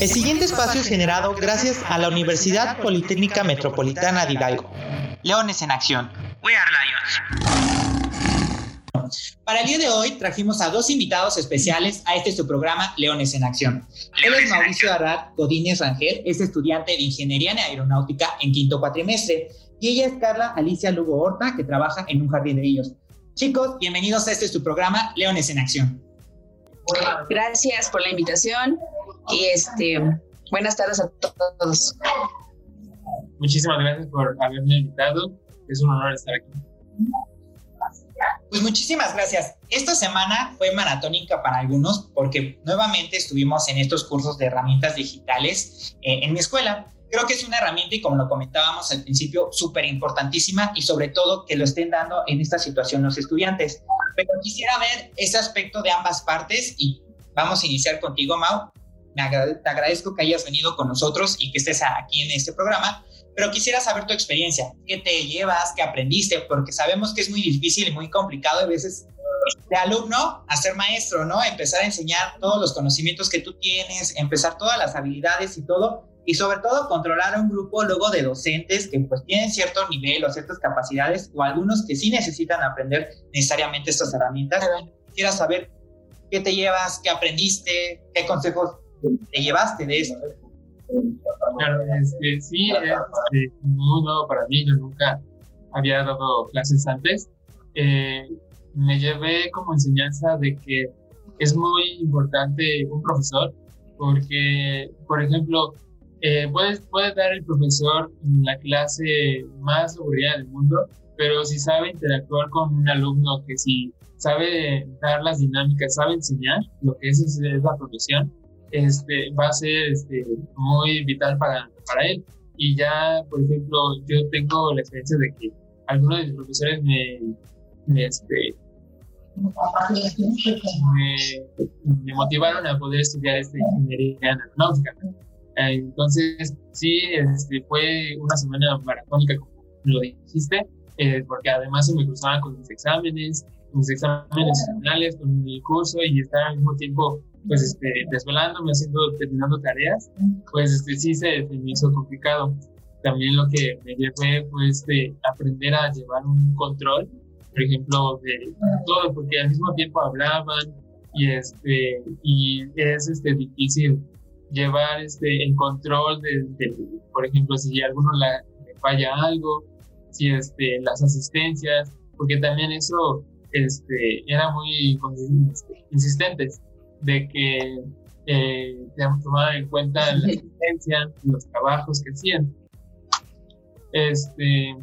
El siguiente espacio es generado gracias a la Universidad Politécnica Metropolitana de Hidalgo. Leones en acción. We are Lions. Para el día de hoy trajimos a dos invitados especiales a este su programa Leones en Acción. Él es Mauricio Arad Godínez Rangel, es estudiante de Ingeniería en Aeronáutica en quinto cuatrimestre. Y ella es Carla Alicia Lugo Horta, que trabaja en un jardín de niños. Chicos, bienvenidos a este su programa Leones en Acción. Gracias por la invitación y este, buenas tardes a todos. Muchísimas gracias por haberme invitado. Es un honor estar aquí. Pues muchísimas gracias. Esta semana fue maratónica para algunos porque nuevamente estuvimos en estos cursos de herramientas digitales eh, en mi escuela. Creo que es una herramienta y como lo comentábamos al principio, súper importantísima y sobre todo que lo estén dando en esta situación los estudiantes. Pero quisiera ver ese aspecto de ambas partes y vamos a iniciar contigo, Mau. Me te agradezco que hayas venido con nosotros y que estés aquí en este programa, pero quisiera saber tu experiencia, qué te llevas, qué aprendiste, porque sabemos que es muy difícil y muy complicado a veces de alumno a ser maestro, ¿no? Empezar a enseñar todos los conocimientos que tú tienes, empezar todas las habilidades y todo, y sobre todo controlar a un grupo luego de docentes que pues tienen cierto nivel o ciertas capacidades o algunos que sí necesitan aprender necesariamente estas herramientas. Quisiera saber qué te llevas, qué aprendiste, qué consejos te llevaste de esto. Claro, este, sí, es este, muy nuevo para mí, yo nunca había dado clases antes. Eh, me llevé como enseñanza de que es muy importante un profesor porque, por ejemplo, eh, puede, dar el profesor la clase más aburrida del mundo, pero si sabe interactuar con un alumno que si sabe dar las dinámicas, sabe enseñar, lo que es, es la profesión, este, va a ser este, muy vital para, para él. Y ya, por ejemplo, yo tengo la experiencia de que algunos de mis profesores me, me, este, me, motivaron a poder estudiar esta ingeniería aeronáutica. Entonces, sí, este, fue una semana maratónica, como lo dijiste, eh, porque además se me cruzaban con mis exámenes, mis exámenes finales, con el curso y estar al mismo tiempo, pues, este, desvelándome, haciendo, terminando tareas, pues, este, sí se, me hizo complicado. También lo que me llevé fue este, aprender a llevar un control, por ejemplo, de todo, porque al mismo tiempo hablaban y, este, y es este, difícil llevar este, el control de, por ejemplo, si alguno le falla algo, si este, las asistencias, porque también eso este, era muy este, insistentes de que eh, tomaran en cuenta la asistencia, los trabajos que hacían. Este,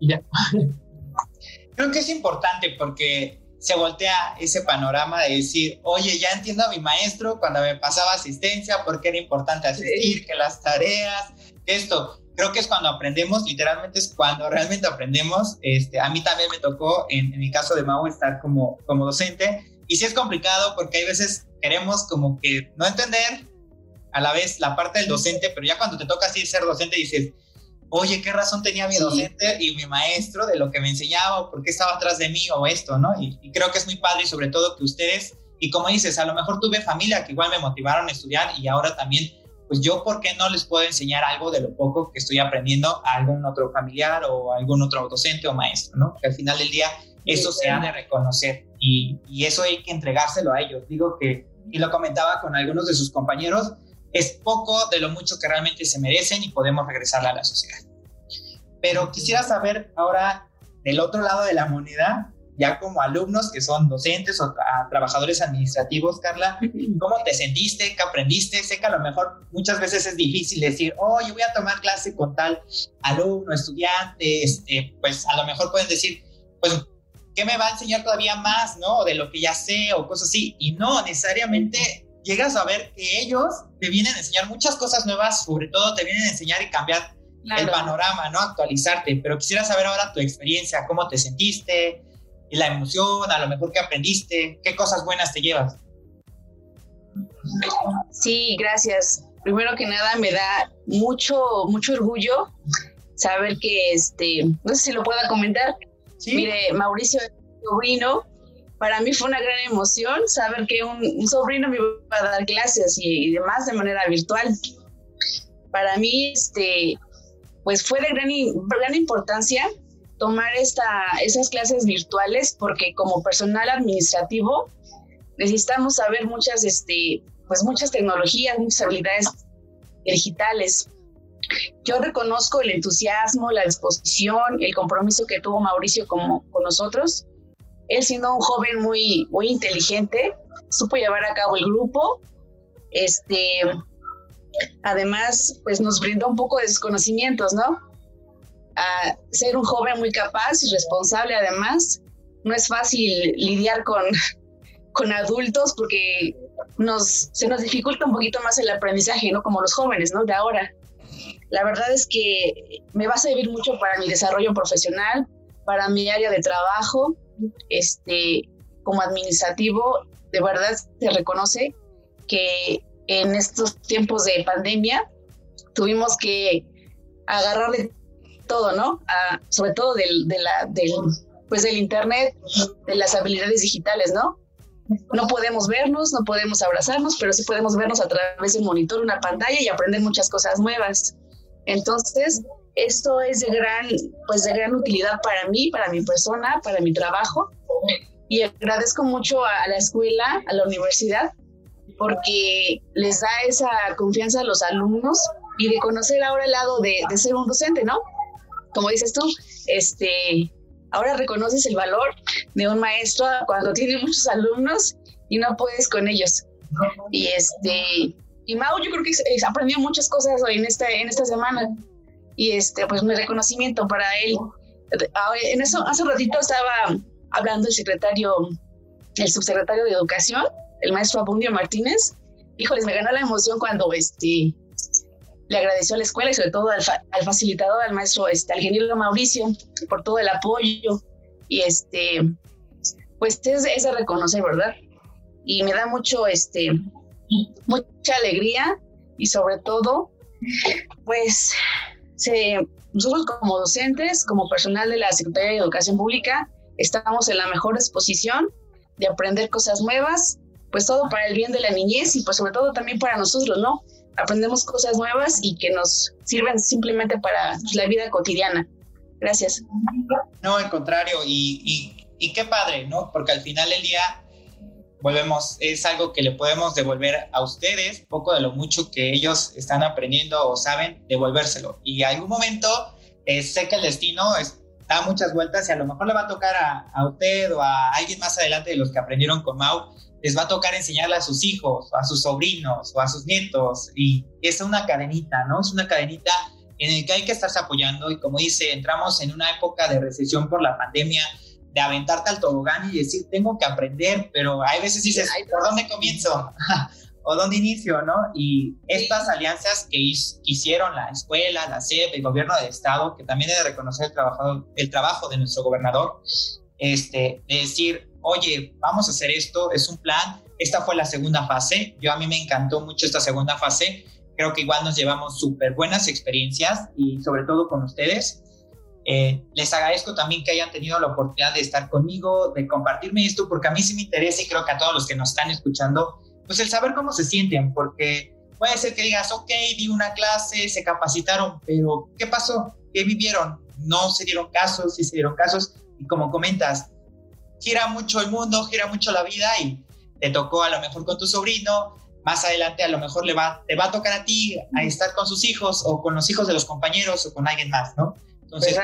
ya. Creo que es importante porque se voltea ese panorama de decir, oye, ya entiendo a mi maestro cuando me pasaba asistencia, porque era importante asistir, que las tareas, esto. Creo que es cuando aprendemos, literalmente es cuando realmente aprendemos. Este, a mí también me tocó, en, mi caso de Mau, estar como, como docente. Y sí es complicado porque hay veces queremos como que no entender a la vez la parte del docente, pero ya cuando te toca así ser docente dices, oye, ¿qué razón tenía mi docente y mi maestro de lo que me enseñaba o por qué estaba atrás de mí o esto, ¿no? Y, creo que es muy padre y sobre todo que ustedes, y como dices, a lo mejor tuve familia que igual me motivaron a estudiar y ahora también, pues yo, ¿por qué no les puedo enseñar algo de lo poco que estoy aprendiendo a algún otro familiar o a algún otro docente o maestro, ¿no? Que al final del día eso se ha de reconocer y, y eso hay que entregárselo a ellos. Digo que, y lo comentaba con algunos de sus compañeros, es poco de lo mucho que realmente se merecen y podemos regresarla a la sociedad. Pero quisiera saber ahora del otro lado de la moneda, ya como alumnos que son docentes o trabajadores administrativos, Carla, ¿cómo te sentiste? ¿Qué aprendiste? Sé que a lo mejor muchas veces es difícil decir, oh, yo voy a tomar clase con tal alumno, estudiante, este, pues a lo mejor pueden decir, pues, ¿qué me va a enseñar todavía más, no? De lo que ya sé o cosas así. Y no, necesariamente llegas a ver que ellos te vienen a enseñar muchas cosas nuevas, sobre todo te vienen a enseñar y cambiar el panorama, ¿no? Actualizarte. Pero quisiera saber ahora tu experiencia, cómo te sentiste, la emoción, a lo mejor qué aprendiste, qué cosas buenas te llevas. Sí, gracias. Primero que nada me da mucho, mucho orgullo saber que, este, no sé si lo pueda comentar. Mire, Mauricio sobrino para mí fue una gran emoción saber que un, sobrino me iba a dar clases y, demás de manera virtual. Para mí, este, pues fue de gran, gran importancia tomar esta, esas clases virtuales porque como personal administrativo necesitamos saber muchas, este, pues muchas tecnologías, muchas habilidades digitales. Yo reconozco el entusiasmo, la disposición, el compromiso que tuvo Mauricio con nosotros él siendo un joven muy, muy inteligente, supo llevar a cabo el grupo. Este, además, pues nos brindó un poco de desconocimientos, ¿no? A ser un joven muy capaz y responsable, además. No es fácil lidiar con, con adultos porque nos, se nos dificulta un poquito más el aprendizaje, ¿no? Como los jóvenes, ¿no? De ahora. La verdad es que me va a servir mucho para mi desarrollo profesional, para mi área de trabajo este, como administrativo, de verdad se reconoce que en estos tiempos de pandemia tuvimos que agarrarle todo, ¿no? sobre todo del, de la, del, pues del Internet, de las habilidades digitales, ¿no? No podemos vernos, no podemos abrazarnos, pero sí podemos vernos a través de un monitor, una pantalla y aprender muchas cosas nuevas. Entonces, esto es de gran, pues de gran utilidad para mí, para mi persona, para mi trabajo. Y agradezco mucho a la escuela, a la universidad, porque les da esa confianza a los alumnos y de conocer ahora el lado de, de ser un docente, ¿no? Como dices tú, este, ahora reconoces el valor de un maestro cuando tiene muchos alumnos y no puedes con ellos. Y este, y Mau, yo creo que aprendió muchas cosas en esta, en esta semana y este, pues mi reconocimiento para él. En eso, hace ratito estaba hablando el secretario, el subsecretario de Educación, el maestro Abundio Martínez. Híjoles, me ganó la emoción cuando este, le agradeció a la escuela y sobre todo al, facilitador, al maestro, este, al ingeniero Mauricio, por todo el apoyo. Y este, pues es, es de reconocer, ¿verdad? Y me da mucho, este, mucha alegría y sobre todo, pues nosotros como docentes, como personal de la Secretaría de Educación Pública, estamos en la mejor disposición de aprender cosas nuevas, pues todo para el bien de la niñez y pues sobre todo también para nosotros, ¿no? Aprendemos cosas nuevas y que nos sirven simplemente para la vida cotidiana. Gracias. No, al contrario, y, y, y qué padre, ¿no? Porque al final del día volvemos, es algo que le podemos devolver a ustedes, poco de lo mucho que ellos están aprendiendo o saben, devolvérselo. Y algún momento eh, sé que el destino da muchas vueltas y a lo mejor le va a tocar a, a, usted o a alguien más adelante de los que aprendieron con Mau, les va a tocar enseñarle a sus hijos, a sus sobrinos o a sus nietos. Y es una cadenita, ¿no? Es una cadenita en el que hay que estarse apoyando y como dice, entramos en una época de recesión por la pandemia de aventarte al tobogán y decir, tengo que aprender, pero hay veces dices, ¿por dónde comienzo? ¿O dónde inicio? ¿no? Y estas alianzas que hicieron la escuela, la SEP, el gobierno del estado, que también debe reconocer el trabajo, el trabajo de nuestro gobernador, este, de decir, oye, vamos a hacer esto, es un plan, esta fue la segunda fase, yo a mí me encantó mucho esta segunda fase, creo que igual nos llevamos súper buenas experiencias y sobre todo con ustedes, eh, les agradezco también que hayan tenido la oportunidad de estar conmigo, de compartirme esto, porque a mí sí me interesa y creo que a todos los que nos están escuchando, pues el saber cómo se sienten, porque puede ser que digas, ok, di una clase, se capacitaron, pero ¿qué pasó? ¿Qué vivieron? No se dieron casos, sí se dieron casos, y como comentas, gira mucho el mundo, gira mucho la vida y te tocó a lo mejor con tu sobrino, más adelante a lo mejor le va, te va a tocar a ti a estar con sus hijos o con los hijos de los compañeros o con alguien más, ¿no? Entonces,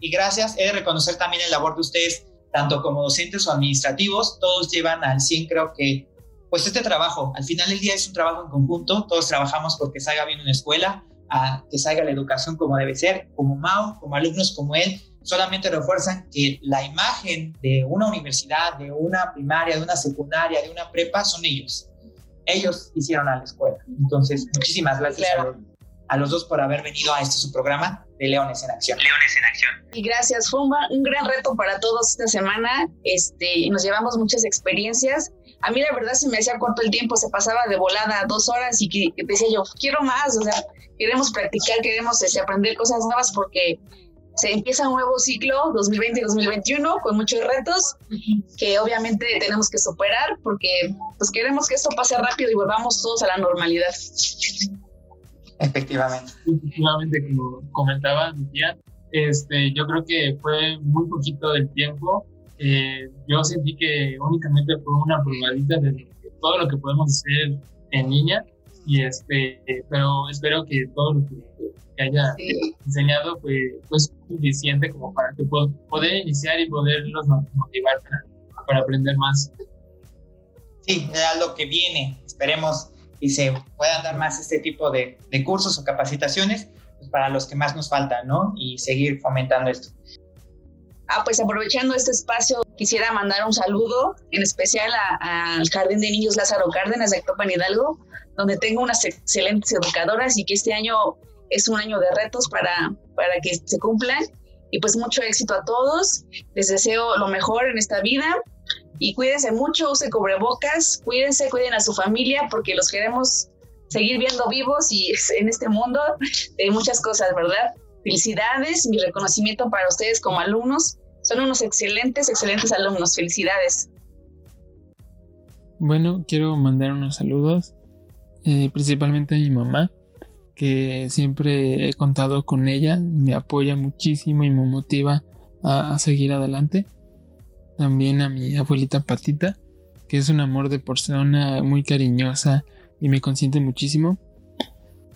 y gracias, he de reconocer también el labor de ustedes, tanto como docentes o administrativos, todos llevan al 100, creo que, pues este trabajo, al final del día es un trabajo en conjunto, todos trabajamos porque salga bien una escuela, a que salga la educación como debe ser, como Mao, como alumnos como él, solamente refuerzan que la imagen de una universidad, de una primaria, de una secundaria, de una prepa, son ellos. Ellos hicieron a la escuela. Entonces, muchísimas gracias a los dos por haber venido a este su programa de Leones en Acción. Leones en Acción. Y gracias, fue un, gran reto para todos esta semana. Este, nos llevamos muchas experiencias. A mí la verdad se me hacía corto el tiempo, se pasaba de volada dos horas y que, decía yo, quiero más, o sea, queremos practicar, queremos este, aprender cosas nuevas porque se empieza un nuevo ciclo 2020-2021 con muchos retos que obviamente tenemos que superar porque pues queremos que esto pase rápido y volvamos todos a la normalidad. Efectivamente. Efectivamente, como comentaba mi tía, este, yo creo que fue muy poquito del tiempo. Eh, yo sentí que únicamente fue una probadita de todo lo que podemos hacer en línea y este, pero espero que todo lo que, haya enseñado fue, suficiente como para que poder iniciar y poderlos motivar para, aprender más. Sí, a lo que viene. Esperemos y se puedan dar más este tipo de, de cursos o capacitaciones pues, para los que más nos faltan, ¿no? Y seguir fomentando esto. Ah, pues aprovechando este espacio, quisiera mandar un saludo en especial al Jardín de Niños Lázaro Cárdenas de Actopan Hidalgo, donde tengo unas excelentes educadoras y que este año es un año de retos para, para que se cumplan. Y pues mucho éxito a todos. Les deseo lo mejor en esta vida y cuídense mucho, use cubrebocas, cuídense, cuiden a su familia porque los queremos seguir viendo vivos y en este mundo de muchas cosas, ¿verdad? Felicidades, mi reconocimiento para ustedes como alumnos. Son unos excelentes, excelentes alumnos. Felicidades. Bueno, quiero mandar unos saludos, eh, principalmente a mi mamá, que siempre he contado con ella, me apoya muchísimo y me motiva a, a seguir adelante. También a mi abuelita Patita, que es un amor de persona muy cariñosa y me consiente muchísimo.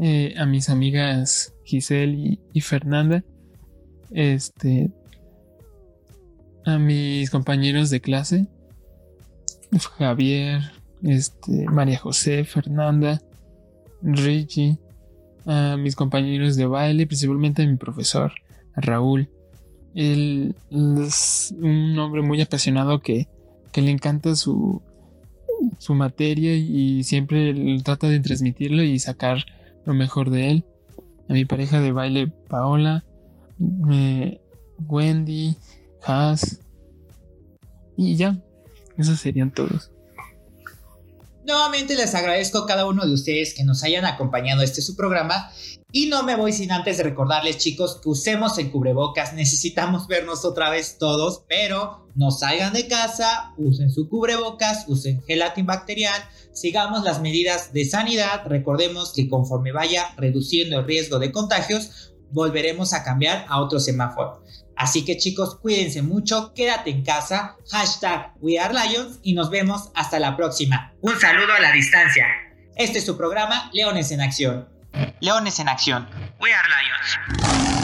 Eh, a mis amigas Giselle y, Fernanda. Este. A mis compañeros de clase. Javier. Este. María José, Fernanda. Richie. A mis compañeros de baile, principalmente a mi profesor, Raúl. Él es un hombre muy apasionado que, que le encanta su, su materia y siempre trata de transmitirlo y sacar lo mejor de él. A mi pareja de baile, Paola, Wendy, Haas. Y ya, esos serían todos. Nuevamente les agradezco a cada uno de ustedes que nos hayan acompañado a este su programa y no me voy sin antes recordarles, chicos, que usemos el cubrebocas. Necesitamos vernos otra vez todos, pero no salgan de casa, usen su cubrebocas, usen gel antibacterial, sigamos las medidas de sanidad. Recordemos que conforme vaya reduciendo el riesgo de contagios, volveremos a cambiar a otro semáforo. Así que chicos, cuídense mucho, quédate en casa, hashtag WeAreLions y nos vemos hasta la próxima. Un saludo a la distancia. Este es su programa Leones en Acción. Leones en Acción. We are Lions.